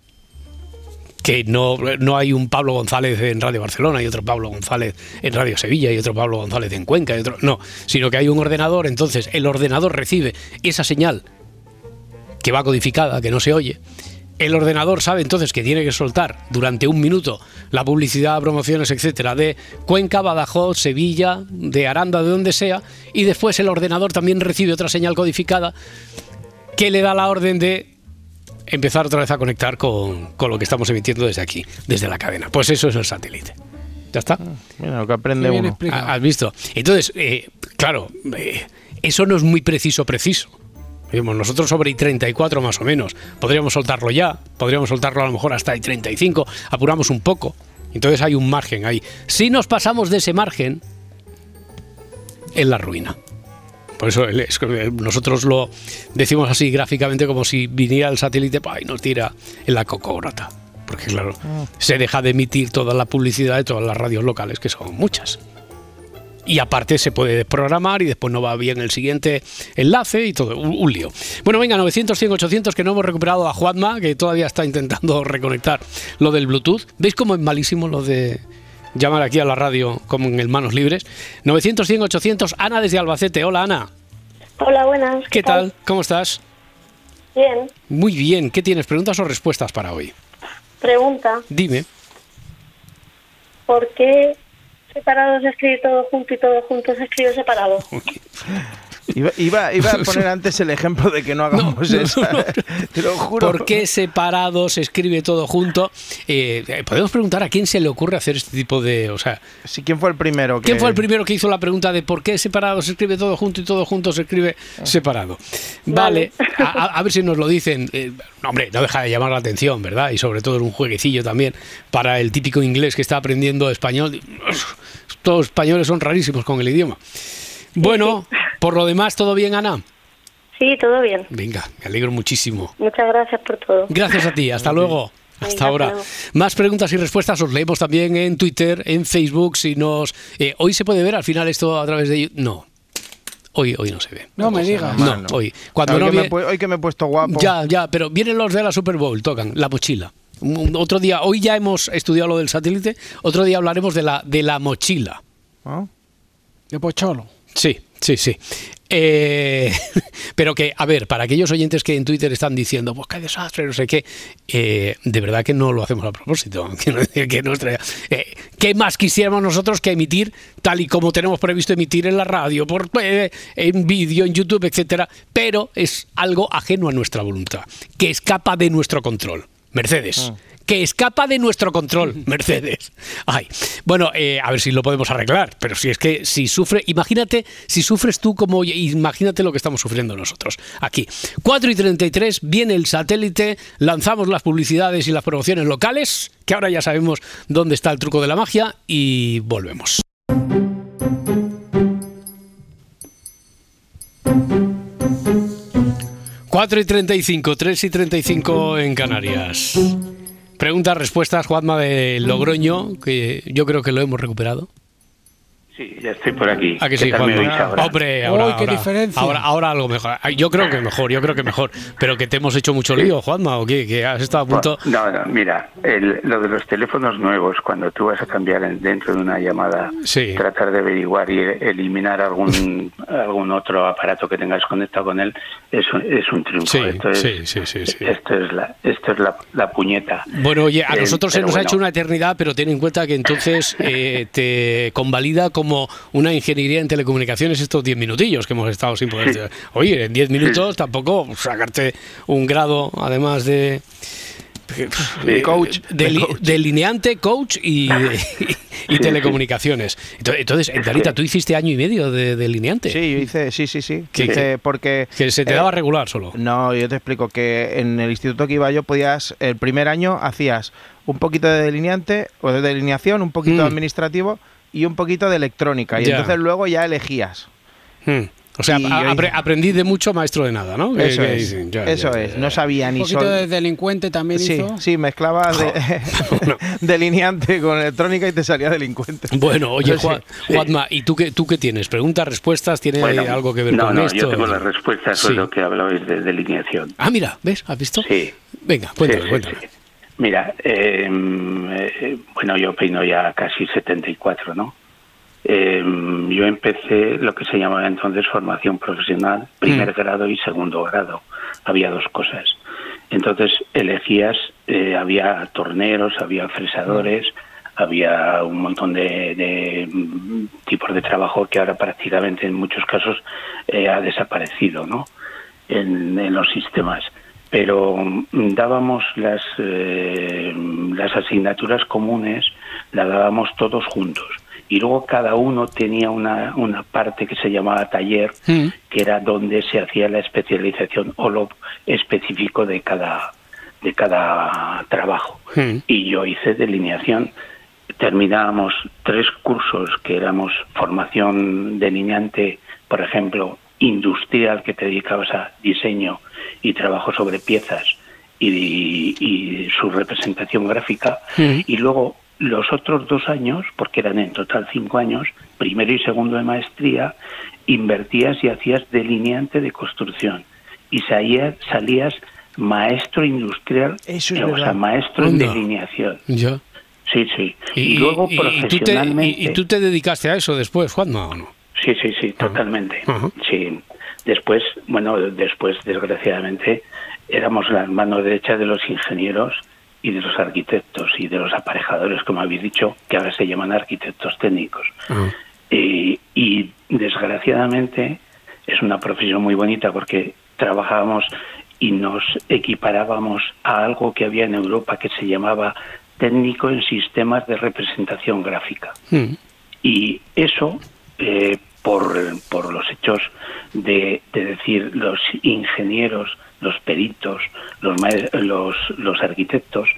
que no, no hay un Pablo González en Radio Barcelona y otro Pablo González en Radio Sevilla y otro Pablo González en Cuenca y otro no, sino que hay un ordenador, entonces el ordenador recibe esa señal que va codificada, que no se oye, El ordenador sabe entonces que tiene que soltar durante un minuto la publicidad, promociones, etcétera, de Cuenca, Badajoz, Sevilla, de Aranda, de donde sea, y después el ordenador también recibe otra señal codificada que le da la orden de empezar otra vez a conectar con, con lo que estamos emitiendo desde aquí, desde la cadena. Pues eso es el satélite. ¿Ya está? Mira lo que aprende uno. explicado. ¿Has visto? Entonces, eh, claro, eh, eso no es muy preciso, preciso. Nosotros sobre i 34 más o menos. Podríamos soltarlo ya, podríamos soltarlo a lo mejor hasta i 35, apuramos un poco. Entonces hay un margen ahí. Si nos pasamos de ese margen, es la ruina. Por eso eh, nosotros lo decimos así gráficamente como si viniera el satélite y nos tira en la cocórata. Porque claro, se deja de emitir toda la publicidad de todas las radios locales, que son muchas. Y aparte se puede desprogramar y después no va bien el siguiente enlace y todo, un, un lío. Bueno, venga, 900, 100, 800, que no hemos recuperado a Juanma, que todavía está intentando reconectar lo del Bluetooth. ¿Veis cómo es malísimo lo de llamar aquí a la radio como en el manos libres? 900, 100, 800, Ana desde Albacete. Hola, Ana. Hola, buenas. ¿Qué tal? ¿Cómo estás? Bien. Muy bien. ¿Qué tienes? ¿Preguntas o respuestas para hoy? Pregunta, Dime. ¿por qué separado se escribe todo junto y todo junto se separado? Iba, iba, iba a poner antes el ejemplo de que no hagamos no, eso. Te lo juro. ¿Por qué separado se escribe todo junto? Eh, eh, podemos preguntar a quién se le ocurre hacer este tipo de... O sea, Sí, ¿Quién fue el primero? que- ¿quién fue el primero que hizo la pregunta de por qué separado se escribe todo junto y todo junto se escribe separado? Vale, a, a- a ver si nos lo dicen. Eh, no, hombre, no deja de llamar la atención, ¿verdad? Y sobre todo es un jueguecillo también para el típico inglés que está aprendiendo español. Todos los españoles son rarísimos con el idioma. Bueno, por lo demás, ¿todo bien, Ana? Sí, todo bien. Venga, me alegro muchísimo. Muchas gracias por todo. Gracias a ti, hasta luego. Hasta ahora. Más preguntas y respuestas os leemos también en Twitter, en Facebook. Si nos eh, hoy se puede ver al final esto a través de YouTube? no. Hoy hoy no se ve. No me digas. No, hoy. Cuando hoy, no que me, he pu- hoy que me he puesto guapo. ya, ya, pero vienen los de la Super Bowl, tocan la mochila. Otro día, hoy ya hemos estudiado lo del satélite, otro día hablaremos de la de la mochila. ¿no? De Pocholo. Sí, sí, sí. Eh, pero que, a ver, para aquellos oyentes que en Twitter están diciendo, pues qué desastre, no sé qué, eh, de verdad que no lo hacemos a propósito. Decir que nuestra- eh, ¿Qué más quisiéramos nosotros que emitir tal y como tenemos previsto emitir en la radio, por, eh, en vídeo, en YouTube, etcétera? Pero es algo ajeno a nuestra voluntad, que escapa de nuestro control. Mercedes. Que escapa de nuestro control, Mercedes. Ay, bueno, eh, a ver si lo podemos arreglar. Pero si es que si sufre, imagínate, si sufres tú como imagínate lo que estamos sufriendo nosotros. Aquí, 4 y 33, viene el satélite, lanzamos las publicidades y las promociones locales, que ahora ya sabemos dónde está el truco de la magia, y volvemos. Cuatro y 35, 3 y 35 en Canarias. Preguntas, respuestas, Juanma de Logroño, que yo creo que lo hemos recuperado. Sí, ya estoy por aquí. ¿A que ¿Qué sí, ahora? Hombre, ahora, Uy, qué ahora, diferencia. ahora, ahora algo mejor. Yo creo que mejor, yo creo que mejor. Pero que te hemos hecho mucho lío, Juanma, ¿o qué? Que has estado a punto... No, no, mira, el- lo de los teléfonos nuevos, cuando tú vas a cambiar en- dentro de una llamada, Sí. tratar de averiguar y eliminar algún algún otro aparato que tengas conectado con él, es, un- es un triunfo. Sí, esto es, sí, sí, sí, sí. Esto es la, esto es la, la puñeta. Bueno, oye, a Eh, nosotros se nos ha hecho una eternidad, pero ten en cuenta que entonces eh, te convalida como una ingeniería en telecomunicaciones estos 10 minutillos que hemos estado sin poder. Sí. Oye, en 10 minutos tampoco sacarte un grado, además de. De coach, de, de coach. delineante, coach y, y, telecomunicaciones. Entonces, Darita, tú hiciste año y medio de delineante. Sí, yo hice, sí, sí, sí. ¿Qué- Hice porque... Que se te eh, daba regular solo. No, yo te explico que en el instituto que iba yo podías, el primer año hacías un poquito de delineante o de delineación, un poquito Mm. administrativo y un poquito de electrónica. Y Ya. entonces luego ya elegías. Hmm. O sea, apre- aprendí de mucho, maestro de nada, ¿no? Eso que es. dicen, ya, eso ya, es. ya, No sabía Un ni poquito sol. de delincuente también Sí, hizo. sí, mezclabas de- Bueno. delineante con electrónica y te salía delincuente. Bueno, oye, No. Juan, Juanma, ¿y tú qué, tú qué tienes? ¿Preguntas, respuestas? ¿Tiene Bueno, algo que ver no, con no, esto? yo tengo las respuestas Sí. sobre lo que hablabais de delineación. Ah, mira, ¿ves? ¿Has visto? Sí. Venga, cuéntame, Sí, sí, cuéntame. Mira, eh, eh, bueno, yo peino ya casi 74, ¿no? Eh, yo empecé lo que se llamaba entonces formación profesional, primer Mm. grado y segundo grado. Había dos cosas. Entonces elegías, eh, había torneros, había fresadores, había un montón de, de, mm, tipos de trabajo que ahora prácticamente en muchos casos eh, ha desaparecido, ¿no? En, en los sistemas. Pero mm, dábamos las, eh, las asignaturas comunes, las dábamos todos juntos. Y luego cada uno tenía una, una parte que se llamaba taller, Mm. que era donde se hacía la especialización o lo específico de cada, de cada trabajo. Mm. Y yo hice delineación. Terminábamos tres cursos que éramos formación delineante, por ejemplo, industrial, que te dedicabas a diseño y trabajo sobre piezas y, y su representación gráfica. Y luego los otros dos años, porque eran en total cinco años, primero y segundo de maestría, invertías y hacías delineante de construcción. Y salías, salías maestro industrial, Eso es o sea, maestro en delineación. Ya. Sí, sí. Y, luego y- y tú te, profesionalmente... y- y tú te dedicaste a eso después, Juanma, o no? Sí, sí, sí, totalmente. Sí. Después, bueno, después, desgraciadamente, éramos las manos derechas de los ingenieros y de los arquitectos y de los aparejadores, como habéis dicho, que ahora se llaman arquitectos técnicos. Eh, y desgraciadamente es una profesión muy bonita porque trabajábamos y nos equiparábamos a algo que había en Europa que se llamaba técnico en sistemas de representación gráfica. Mm. Y eso, eh, por, por los hechos de, de decir los ingenieros, los peritos, los, los, los arquitectos,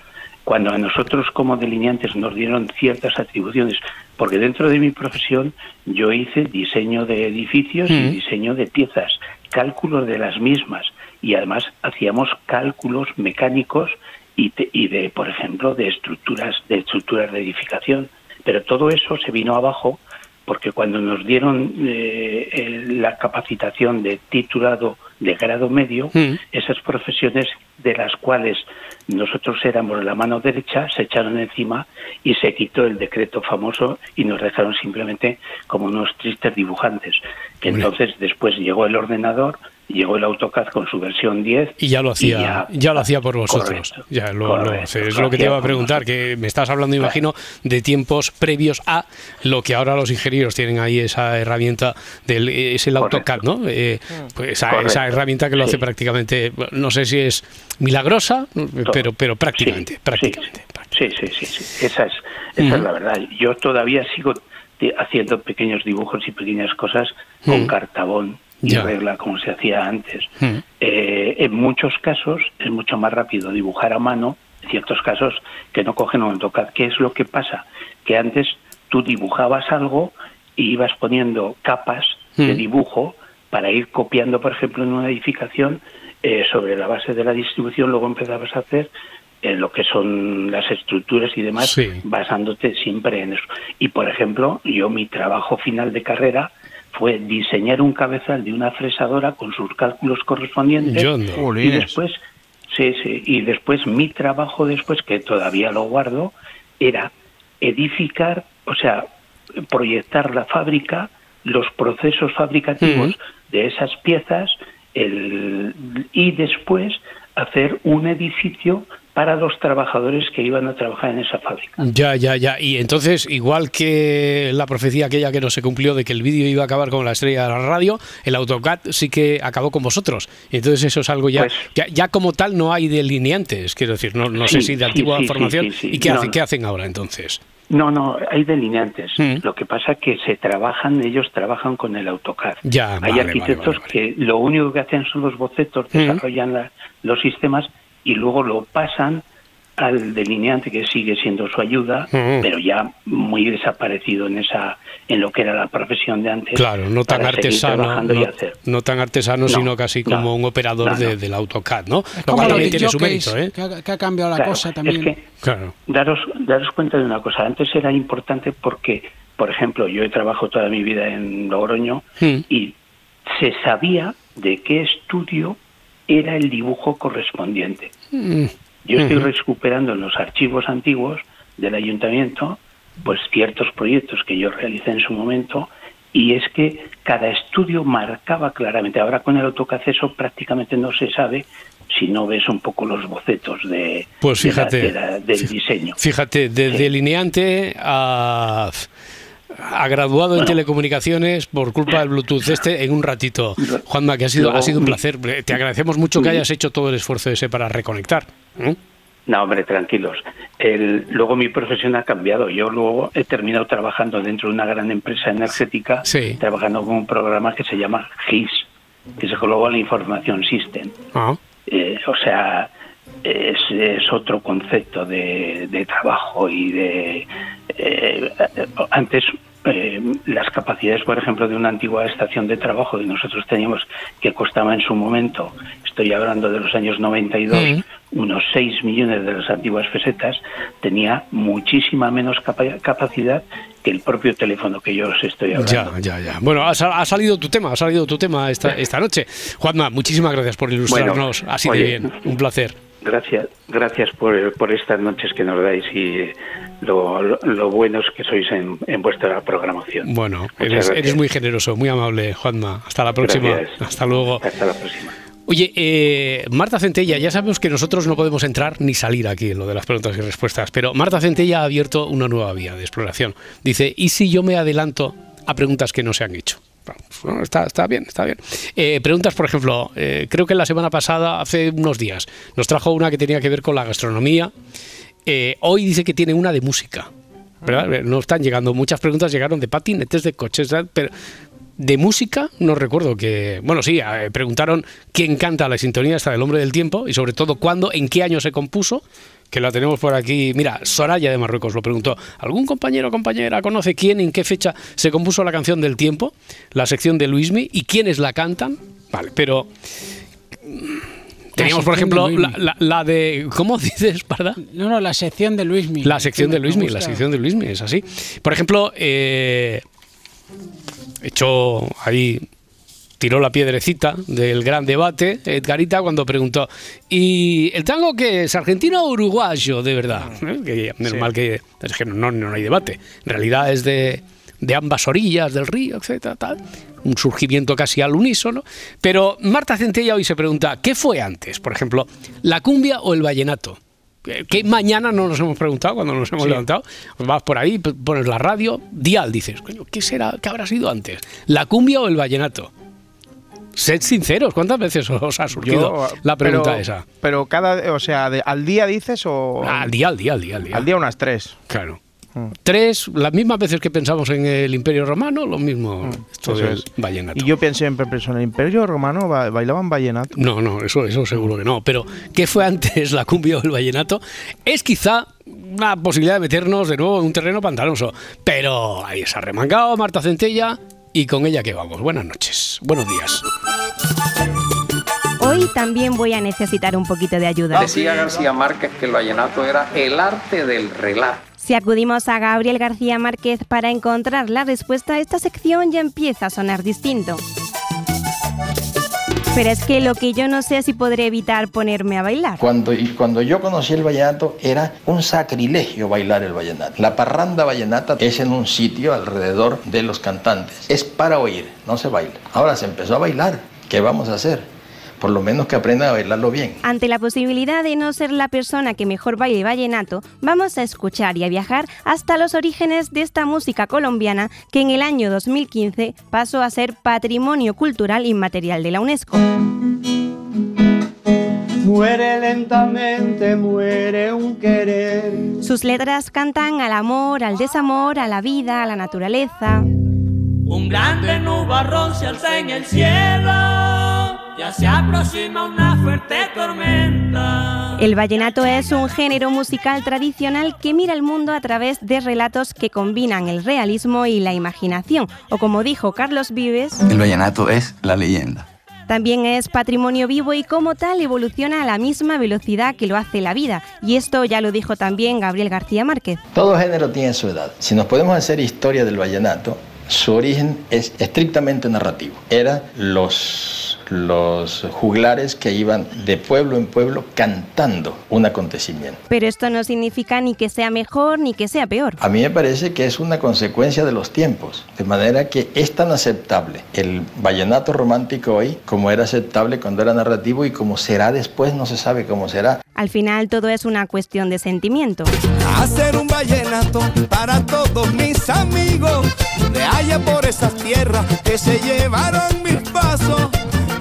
cuando a nosotros como delineantes nos dieron ciertas atribuciones, porque dentro de mi profesión yo hice diseño de edificios y Mm. diseño de piezas, cálculos de las mismas y además hacíamos cálculos mecánicos y, te- y de, por ejemplo, de estructuras de estructuras de edificación. Pero todo eso se vino abajo porque cuando nos dieron eh, el- la capacitación de titulado de grado medio, Mm. esas profesiones de las cuales nosotros éramos la mano derecha se echaron encima y se quitó el decreto famoso y nos dejaron simplemente como unos tristes dibujantes. Que entonces después llegó el ordenador, llegó el AutoCAD con su versión 10 Y ya lo hacía, ya- ya, lo hacía por vosotros. Correcto, ya lo, lo correcto. Es lo lo que te iba a preguntar, que me estás hablando, imagino, de tiempos previos a lo que ahora los ingenieros tienen ahí esa herramienta del es el. AutoCAD, ¿no? Eh, pues esa, herramienta que lo hace Sí. prácticamente, no sé si es milagrosa, pero pero prácticamente, Sí, prácticamente. Sí, sí, sí, sí. Esa es, esa es la verdad. Yo todavía sigo haciendo pequeños dibujos y pequeñas cosas con Mm. cartabón y regla como se hacía antes. Mm. Eh, en muchos casos es mucho más rápido dibujar a mano, en ciertos casos que no cogen un AutoCAD. ¿Qué es lo que pasa? Que antes tú dibujabas algo y ibas poniendo capas de Mm. dibujo para ir copiando, por ejemplo, en una edificación eh, sobre la base de la distribución, luego empezabas a hacer en lo que son las estructuras y demás, Sí. basándote siempre en eso. Y, por ejemplo, yo mi trabajo final de carrera fue diseñar un cabezal de una fresadora con sus cálculos correspondientes Yo no. y después sí, sí, y después mi trabajo después que todavía lo guardo era edificar, o sea, proyectar la fábrica, los procesos fabricativos de esas piezas el, y después hacer un edificio para los trabajadores que iban a trabajar en esa fábrica. Ya, ya, ya. Y entonces, igual que la profecía aquella que no se cumplió de que el vídeo iba a acabar con la estrella de la radio, el AutoCAD sí que acabó con vosotros. Entonces eso es algo ya, Pues- ya, ya como tal no hay delineantes, quiero decir, no, no sé si de sí, antigua sí, formación. ¿Y qué, No, hacen, no. qué hacen ahora entonces? No, no, hay delineantes. Mm. Lo que pasa es que se trabajan, ellos trabajan con el AutoCAD. Ya, hay vale, arquitectos vale, vale, vale. que lo único que hacen son los bocetos, Mm. desarrollan la- los sistemas y luego lo pasan al delineante que sigue siendo su ayuda, pero ya muy desaparecido en esa en lo que era la profesión de antes. Claro, no tan artesano, trabajando y no, hacer. no tan artesano, No, sino casi no, como un operador no, de- del AutoCAD, ¿no? Es Lo como cual también tiene su mérito, ¿eh? que, ha, que ha cambiado la Claro, cosa también. Es que Claro. daros, daros cuenta de una cosa. Antes era importante porque, por ejemplo, yo he trabajado toda mi vida en Logroño Mm. y se sabía de qué estudio era el dibujo correspondiente. Mm. Yo estoy recuperando en los archivos antiguos del ayuntamiento pues ciertos proyectos que yo realicé en su momento y es que cada estudio marcaba claramente. Ahora con el AutoCAD eso prácticamente no se sabe si no ves un poco los bocetos de, Pues de la- fíjate, de la- del diseño. Fíjate, de delineante a, a graduado en telecomunicaciones por culpa del Bluetooth este en un ratito. Juanma, que ha sido, ha sido un placer. Te agradecemos mucho que hayas hecho todo el esfuerzo ese para reconectar. ¿eh? No, hombre, tranquilos. El- luego mi profesión ha cambiado. Yo luego he terminado trabajando dentro de una gran empresa energética, Sí. trabajando con un programa que se llama GIS, que es Global Information System. Ah, Eh, o sea, es, es otro concepto de, de trabajo y de... eh, antes, eh, las capacidades, por ejemplo, de una antigua estación de trabajo que nosotros teníamos, que costaba en su momento, estoy hablando de los años 92, Mm. unos 6 millones de las antiguas pesetas, tenía muchísima menos capa- capacidad que el propio teléfono que yo os estoy hablando. ya, ya, ya. Bueno, ha, ha salido tu tema, ha salido tu tema esta, esta noche. Juanma, muchísimas gracias por ilustrarnos Bueno, así de bien. Un placer. Gracias, gracias por, por estas noches que nos dais y lo, lo, lo buenos que sois en, en vuestra programación. Bueno, eres, eres muy generoso, muy amable, Juanma. Hasta la próxima. Gracias. Hasta luego. Hasta la próxima. Oye, eh, Marta Centella, ya sabemos que nosotros no podemos entrar ni salir aquí en lo de las preguntas y respuestas, pero Marta Centella ha abierto una nueva vía de exploración. Dice, ¿y si yo me adelanto a preguntas que no se han hecho? Bueno, está, está bien, está bien. Eh, preguntas, por ejemplo, eh, creo que la semana pasada, hace unos días, nos trajo una que tenía que ver con la gastronomía. Eh, hoy dice que tiene una de música. ¿verdad? No están llegando, muchas preguntas llegaron de patinetes, de coches, ¿verdad? pero de música no recuerdo que... Bueno, sí, preguntaron quién canta la sintonía esta del Hombre del Tiempo y sobre todo cuándo, en qué año se compuso, que la tenemos por aquí. Mira, Soraya de Marruecos lo preguntó. ¿Algún compañero o compañera conoce quién, en qué fecha se compuso la canción del tiempo, la sección de Luismi, y quiénes la cantan? Vale, pero... Teníamos, por de ejemplo, la, Luismi. la- la de... ¿Cómo dices, Parda? No, no, la sección de Luismi. La sección de Luismi, la sección de Luismi, es así. Por ejemplo, eh, echó ahí, tiró la piedrecita del gran debate, Edgarita, cuando preguntó, ¿y el tango qué es, argentino o uruguayo, de verdad? ¿Eh? Que menos Sí. mal que, es que no, no hay debate. En realidad es de, de ambas orillas del río, etcétera, tal. Un surgimiento casi al unísono. Pero Marta Centella hoy se pregunta, ¿qué fue antes? Por ejemplo, ¿la cumbia o el vallenato? que mañana no nos hemos preguntado cuando nos hemos Sí. levantado. Vas por ahí, pones la radio, dial, dices, coño, ¿qué será? ¿Qué habrá sido antes? ¿La cumbia o el vallenato? Sed sinceros, ¿cuántas veces os ha surgido la pregunta pero- esa? Pero cada, o sea, de- al día dices o Ah, al día, al día, al día, al día. al día unas tres. Claro. Mm. Tres, las mismas veces que pensamos en el Imperio Romano, lo mismo esto Eso del es. vallenato. Y yo pensé siempre pensé, en el Imperio Romano ba- bailaban vallenato. No, no, eso, eso seguro que no. Pero, ¿qué fue antes la cumbia o el vallenato? Es quizá una posibilidad de meternos de nuevo en un terreno pantanoso. Pero ahí se ha remangado Marta Centella y con ella que vamos. Buenas noches, buenos días. Hoy también voy a necesitar un poquito de ayuda. Decía García Márquez que el vallenato era el arte del relato. Si acudimos a Gabriel García Márquez para encontrar la respuesta, esta sección ya empieza a sonar distinto. Pero es que lo que yo no sé es si podré evitar ponerme a bailar. Cuando, cuando yo conocí el vallenato era un sacrilegio bailar el vallenato. La parranda vallenata es en un sitio alrededor de los cantantes. Es para oír, no se baila. Ahora se empezó a bailar. ¿Qué vamos a hacer? Por lo menos que aprendan a bailarlo bien. Ante la posibilidad de no ser la persona que mejor baile vallenato, vamos a escuchar y a viajar hasta los orígenes de esta música colombiana que en el año 2015 pasó a ser Patrimonio Cultural Inmaterial de la UNESCO. Muere lentamente, muere un querer. Sus letras cantan al amor, al desamor, a la vida, a la naturaleza. Un grande nubarrón se alza en el cielo, ya se aproxima una fuerte tormenta. El vallenato es un género musical tradicional que mira el mundo a través de relatos que combinan el realismo y la imaginación, o como dijo Carlos Vives, El vallenato es la leyenda. también es patrimonio vivo y como tal evoluciona a la misma velocidad que lo hace la vida, y esto ya lo dijo también Gabriel García Márquez. Todo género tiene su edad. Si nos podemos hacer historia del vallenato, su origen es estrictamente narrativo. Eran los los juglares que iban de pueblo en pueblo cantando un acontecimiento. Pero esto no significa ni que sea mejor ni que sea peor. A mí me parece que es una consecuencia de los tiempos, de manera que es tan aceptable el vallenato romántico hoy como era aceptable cuando era narrativo y como será después no se sabe cómo será. Al final todo es una cuestión de sentimiento. Hacer un vallenato para todos mis amigos de allá por esas tierras que se llevaron mis pasos,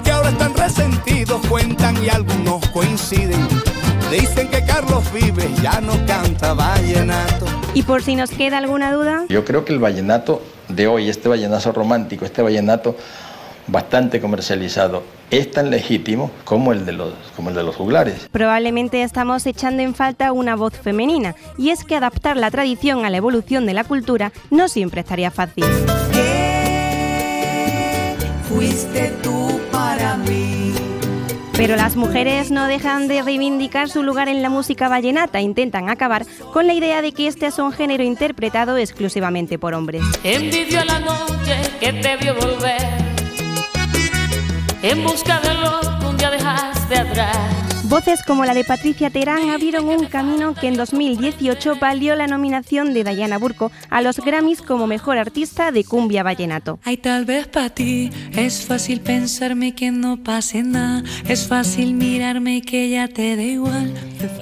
que ahora están resentidos, cuentan y algunos coinciden. Dicen que Carlos Vives ya no canta vallenato. Y por si nos queda alguna duda, Yo creo que el vallenato de hoy, este vallenazo romántico, este vallenato bastante comercializado, es tan legítimo como el de los, como el de los juglares. probablemente estamos echando en falta una voz femenina, y es que adaptar la tradición a la evolución de la cultura no siempre estaría fácil. Fuiste tú para mí. Pero las mujeres no dejan de reivindicar su lugar en la música vallenata, intentan acabar con la idea de que este es un género interpretado exclusivamente por hombres. Envidió la noche que te vio volver En busca de lo que un día dejaste atrás Voces como la de Patricia Terán abrieron un camino que en 2018 valió la nominación de Diana Burco a los Grammys como Mejor Artista de Cumbia Vallenato. Ay, tal vez para ti es fácil pensarme que no pase nada. Es fácil mirarme y que ya te da igual.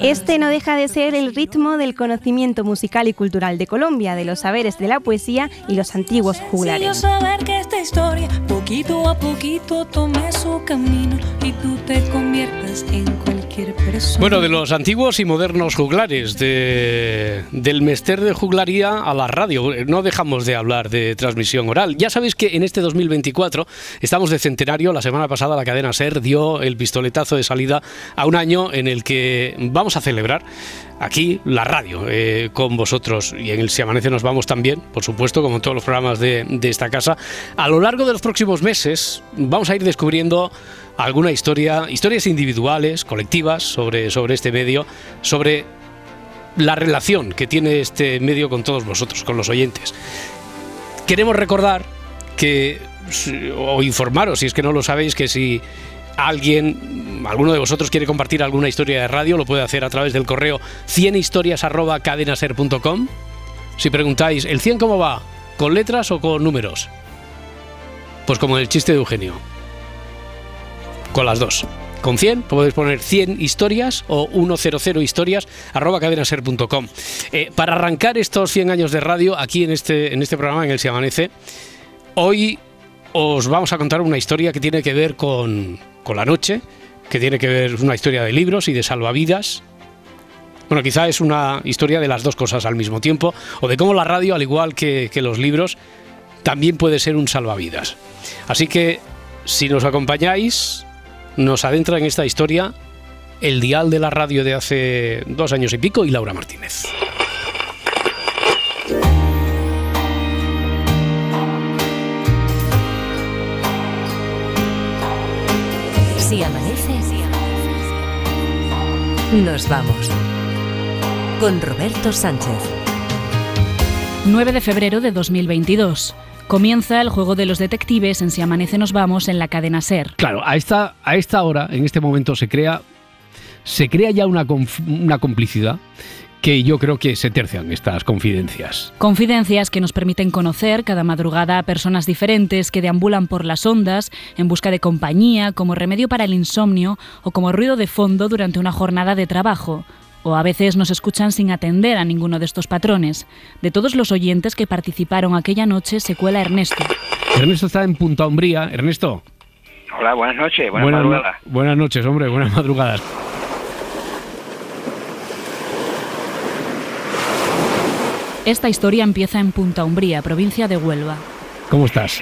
Este no deja de ser el ritmo del conocimiento musical y cultural de Colombia, de los saberes de la poesía y los antiguos juglares. saber que esta historia poquito a poquito tome su camino y tú te conviertas en cualquier Bueno, de los antiguos y modernos juglares, de, del mester de juglaría a la radio. No dejamos de hablar de transmisión oral. Ya sabéis que en este 2024 estamos de centenario. La semana pasada la cadena SER dio el pistoletazo de salida a un año en el que vamos a celebrar aquí la radio eh, con vosotros. Y en el Si Amanece nos vamos también, por supuesto, como en todos los programas de esta casa. A lo largo de los próximos meses vamos a ir descubriendo alguna historia, historias individuales, colectivas sobre, sobre este medio, sobre la relación que tiene este medio con todos vosotros, con los oyentes. Queremos recordar que, o informaros, si es que no lo sabéis, que si alguien, alguno de vosotros quiere compartir alguna historia de radio, lo puede hacer a través del correo 100historias.cadenaser.com. Si preguntáis, ¿el 100 cómo va? ¿Con letras o con números? Pues como el chiste de Eugenio. Con las dos. Con 100 podéis poner 100 historias o 100 historias arroba cadenaser.com. Eh, para arrancar estos 100 años de radio aquí en este, en este programa, en el Se Amanece, hoy os vamos a contar una historia que tiene que ver con, con la noche, que tiene que ver una historia de libros y de salvavidas. Bueno, quizá es una historia de las dos cosas al mismo tiempo, o de cómo la radio, al igual que, que los libros, también puede ser un salvavidas. Así que, si nos acompañáis, nos adentra en esta historia el dial de la radio de hace dos años y pico y Laura Martínez. Si amanece, nos vamos. Con Roberto Sánchez. 9 de febrero de 2022. Comienza el juego de los detectives en Si Amanece Nos Vamos en la cadena Ser. Claro, a esta, a esta hora, en este momento, se crea, se crea ya una, una complicidad que yo creo que se tercian estas confidencias. Confidencias que nos permiten conocer cada madrugada a personas diferentes que deambulan por las ondas en busca de compañía, como remedio para el insomnio o como ruido de fondo durante una jornada de trabajo. O a veces nos escuchan sin atender a ninguno de estos patrones. De todos los oyentes que participaron aquella noche se cuela Ernesto. Ernesto está en Punta Umbría. Ernesto, Hola, buenas noches, buenas, buenas, no- madrugadas. buenas noches, hombre, buenas madrugadas. Esta historia empieza en Punta Umbría, provincia de Huelva. ¿Cómo estás?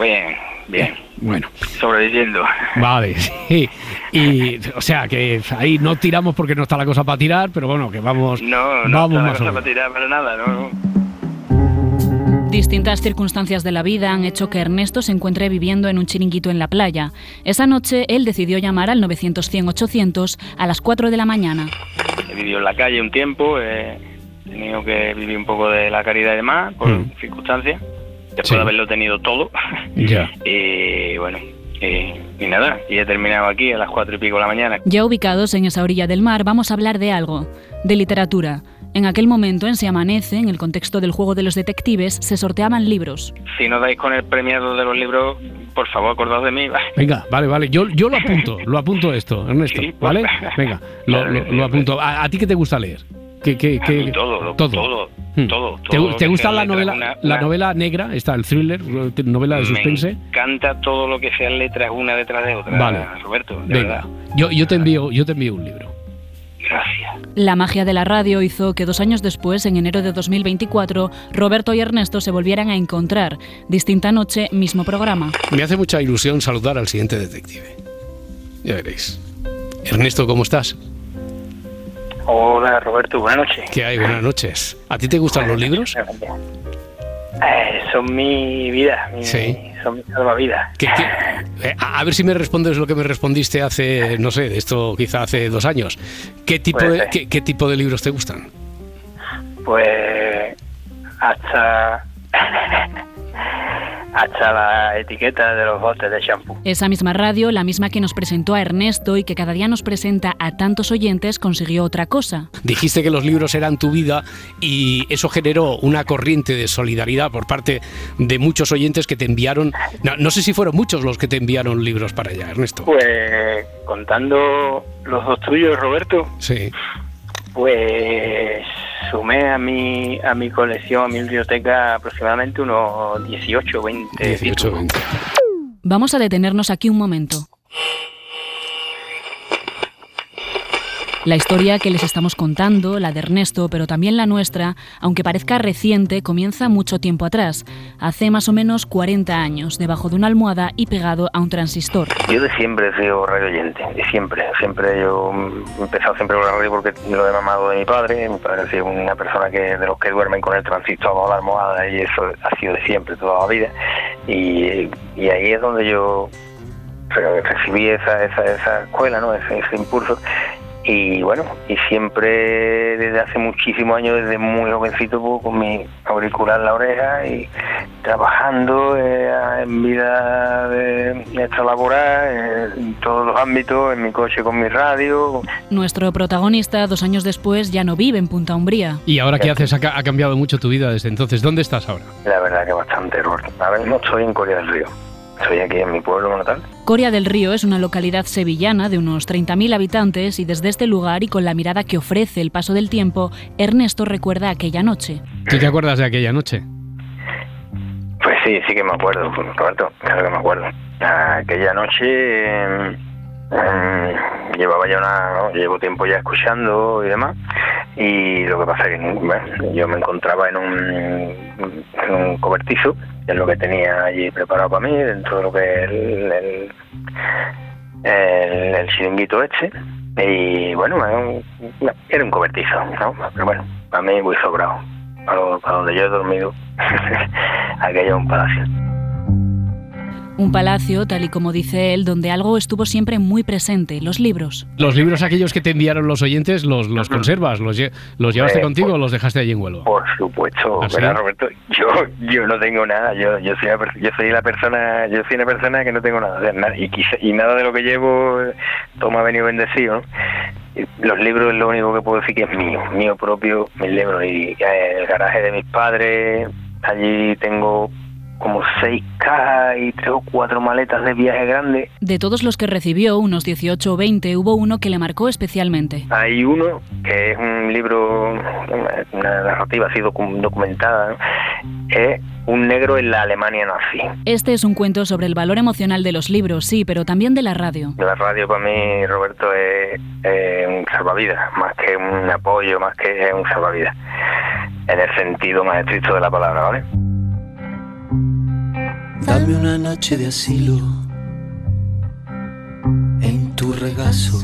Bien, bien, Bueno, sobreviviendo. vale, sí. Y, o sea, que ahí no tiramos porque no está la cosa para tirar, pero bueno, que vamos, No, no vamos está la cosa para tirar para nada, no. Distintas circunstancias de la vida han hecho que Ernesto se encuentre viviendo en un chiringuito en la playa. Esa noche él decidió llamar al 900-100-800 a las 4 de la mañana. He vivido en la calle un tiempo, he tenido que vivir un poco de la caridad y demás, por Mm. circunstancias, después Sí. de haberlo tenido todo. Ya. y bueno, y, y nada, y he terminado aquí a las cuatro y pico de la mañana. Ya ubicados en esa orilla del mar, vamos a hablar de algo, de literatura. En aquel momento, en Se Amanece, en el contexto del juego de los detectives, se sorteaban libros. Si no dais con el premiado de los libros, por favor, acordaos de mí. Venga, vale, vale. Yo, yo lo apunto, lo apunto esto, Ernesto, ¿vale? Venga, lo, lo- lo apunto. ¿A, a ti qué te gusta leer? ¿Qué, qué, qué- todo, lo- todo. todo, Hmm. todo, ¿Te, todo te que gusta la novela, una- la una- novela negra? Está el thriller, novela de suspense. Me encanta todo lo que sean letras una detrás de otra, Vale. Roberto, de Venga, verdad. yo, yo te envío, yo te envío un libro. Gracias. La magia de la radio hizo que dos años después, en enero de 2024, Roberto y Ernesto se volvieran a encontrar. Distinta noche, mismo programa. Me hace mucha ilusión saludar al siguiente detective. Ya veréis. Ernesto, ¿cómo estás? Hola, Roberto, buenas noches. ¿Qué hay? Buenas noches. ¿A ti te gustan los libros? Eh, son mi vida, mi- Sí. son mi salvavidas. ¿Qué- qué- eh, a a ver si me respondes lo que me respondiste hace, no sé, de esto quizá hace dos años. ¿Qué tipo, Puede de, qué, qué tipo de libros te gustan? Pues hasta hasta la etiqueta de los botes de champú. Esa misma radio, la misma que nos presentó a Ernesto y que cada día nos presenta a tantos oyentes, consiguió otra cosa. Dijiste que los libros eran tu vida y eso generó una corriente de solidaridad por parte de muchos oyentes que te enviaron, no, no sé si fueron muchos los que te enviaron libros para allá, Ernesto. Pues contando los dos tuyos, Roberto, Sí. Pues sumé a mi a mi colección, a mi biblioteca aproximadamente unos 18, 20. 18, 20. Vamos a detenernos aquí un momento. La historia que les estamos contando, la de Ernesto, pero también la nuestra, aunque parezca reciente, comienza mucho tiempo atrás, hace más o menos 40 años, debajo de una almohada y pegado a un transistor. Yo de siempre he sido radio oyente, de siempre. Siempre yo he empezado siempre con la radio porque lo he mamado de mi padre. Mi padre ha sido una persona que de los que duermen con el transistor bajo la almohada y eso ha sido de siempre, toda la vida. Y, ahí es donde yo re- recibí esa, esa, esa escuela, ¿no? ese impulso. Y bueno, y siempre desde hace muchísimos años, desde muy jovencito, pues, con mi auricular en la oreja y trabajando eh, en vida de extralaboral, eh, en todos los ámbitos, en mi coche con mi radio. Nuestro protagonista, dos años después, ya no vive en Punta Umbría. ¿Y ahora qué haces? Ha, ca- ha cambiado mucho tu vida desde entonces. ¿Dónde estás ahora? La verdad que bastante error. Ahora mismo estoy en Corea del Río. Estoy aquí en mi pueblo natal. Coria del Río es una localidad sevillana de unos 30.000 habitantes y desde este lugar y con la mirada que ofrece el paso del tiempo, Ernesto recuerda aquella noche. ¿Tú te acuerdas de aquella noche? Pues sí, sí que me acuerdo, Roberto, claro que me acuerdo. Aquella noche eh, eh, llevaba ya una, llevo tiempo ya escuchando y demás, y lo que pasa es que yo me encontraba en un, un cobertizo, que es lo que tenía allí preparado para mí, dentro de lo que es el, el, el- el chiringuito este, y bueno, era un, cobertizo. Pero bueno, para mí muy sobrado, para, para donde yo he dormido, aquello es un palacio. Un palacio, tal y como dice él, donde algo estuvo siempre muy presente, los libros. Los libros aquellos que te enviaron los oyentes, ¿los, los conservas? ¿Los, los llevaste Eh, contigo o los dejaste allí en Huelva? Por supuesto, ¿Ah, sí? ¿verdad, Roberto? Yo, yo no tengo nada, yo, yo soy yo soy la persona, yo soy una persona que no tengo nada, o sea, na- y, quizá- y nada de lo que llevo todo me ha venido bendecido, Los libros es lo único que puedo decir que es mío, mío propio, mis libros, y eh, el garaje de mis padres, allí tengo como seis cajas y tres o cuatro maletas de viaje grande. De todos los que recibió, unos 18 o 20, hubo uno que le marcó especialmente. Hay uno que es un libro, una, narrativa así docu- documentada, es un negro en la Alemania nazi. Este es un cuento sobre el valor emocional de los libros, sí, pero también de la radio. La radio para mí, Roberto, es, es un salvavidas, más que un apoyo, más que un salvavidas, en el sentido más estricto de la palabra, ¿vale? Dame una noche de asilo en tu regazo.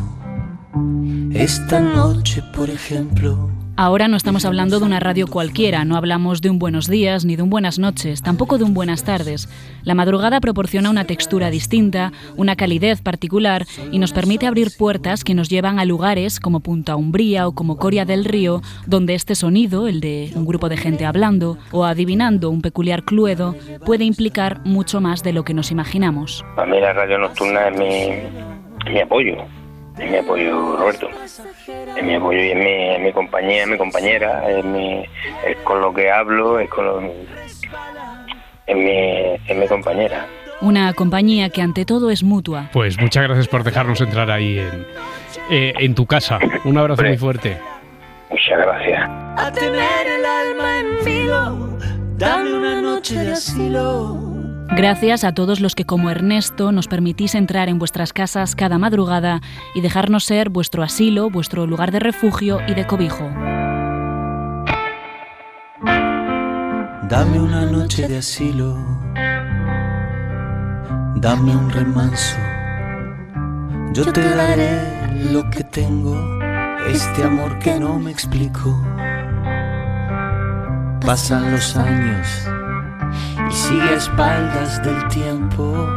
Esta noche, por ejemplo, Ahora no estamos hablando de una radio cualquiera, no hablamos de un buenos días ni de un buenas noches, tampoco de un buenas tardes. La madrugada proporciona una textura distinta, una calidez particular y nos permite abrir puertas que nos llevan a lugares como Punta Umbría o como Coria del Río, donde este sonido, el de un grupo de gente hablando o adivinando un peculiar cluedo, puede implicar mucho más de lo que nos imaginamos. Para mí la radio nocturna es mi, mi apoyo, es mi apoyo, Roberto. Es mi apoyo y es mi, es mi compañía, es mi compañera, es, mi, es con lo que hablo, es con lo, es mi, es mi compañera. Una compañía que ante todo es mutua. Pues muchas gracias por dejarnos entrar ahí en, eh, en tu casa. Un abrazo muy fuerte. Muchas gracias. A tener el alma en vilo, dame una noche de asilo. Gracias a todos los que como Ernesto nos permitís entrar en vuestras casas cada madrugada y dejarnos ser vuestro asilo, vuestro lugar de refugio y de cobijo. Dame una noche de asilo, dame un remanso. Yo te daré lo que tengo, este amor que no me explico. Pasan los años y sigue a espaldas del tiempo.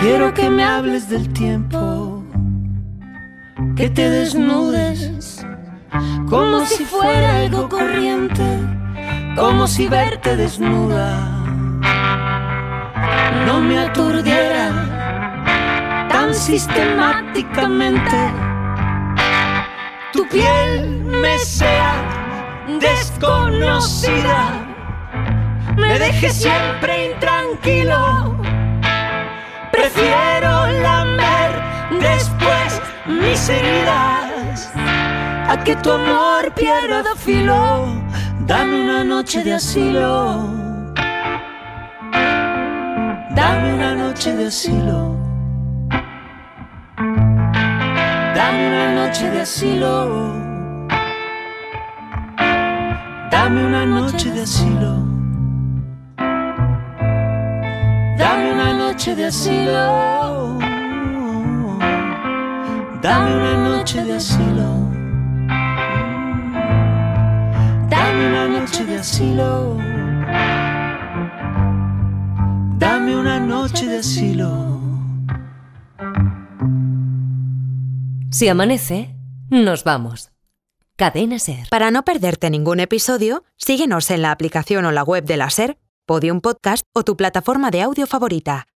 Quiero que me hables del tiempo, que te desnudes como si fuera algo corriente, como si verte desnuda no me aturdiera tan sistemáticamente. Tu piel me sea desconocida me deje siempre intranquilo. Prefiero lamer después mis heridas a que tu amor pierda filo. Dame una noche de asilo. Dame una noche de asilo. Dame una noche de asilo. Dame una noche de asilo. Noche de asilo. Dame una noche de asilo. Dame una noche de asilo. Dame una noche de asilo. Si amanece, nos vamos. Cadena Ser. Para no perderte ningún episodio, síguenos en la aplicación o la web de la Ser, Podium Podcast o tu plataforma de audio favorita.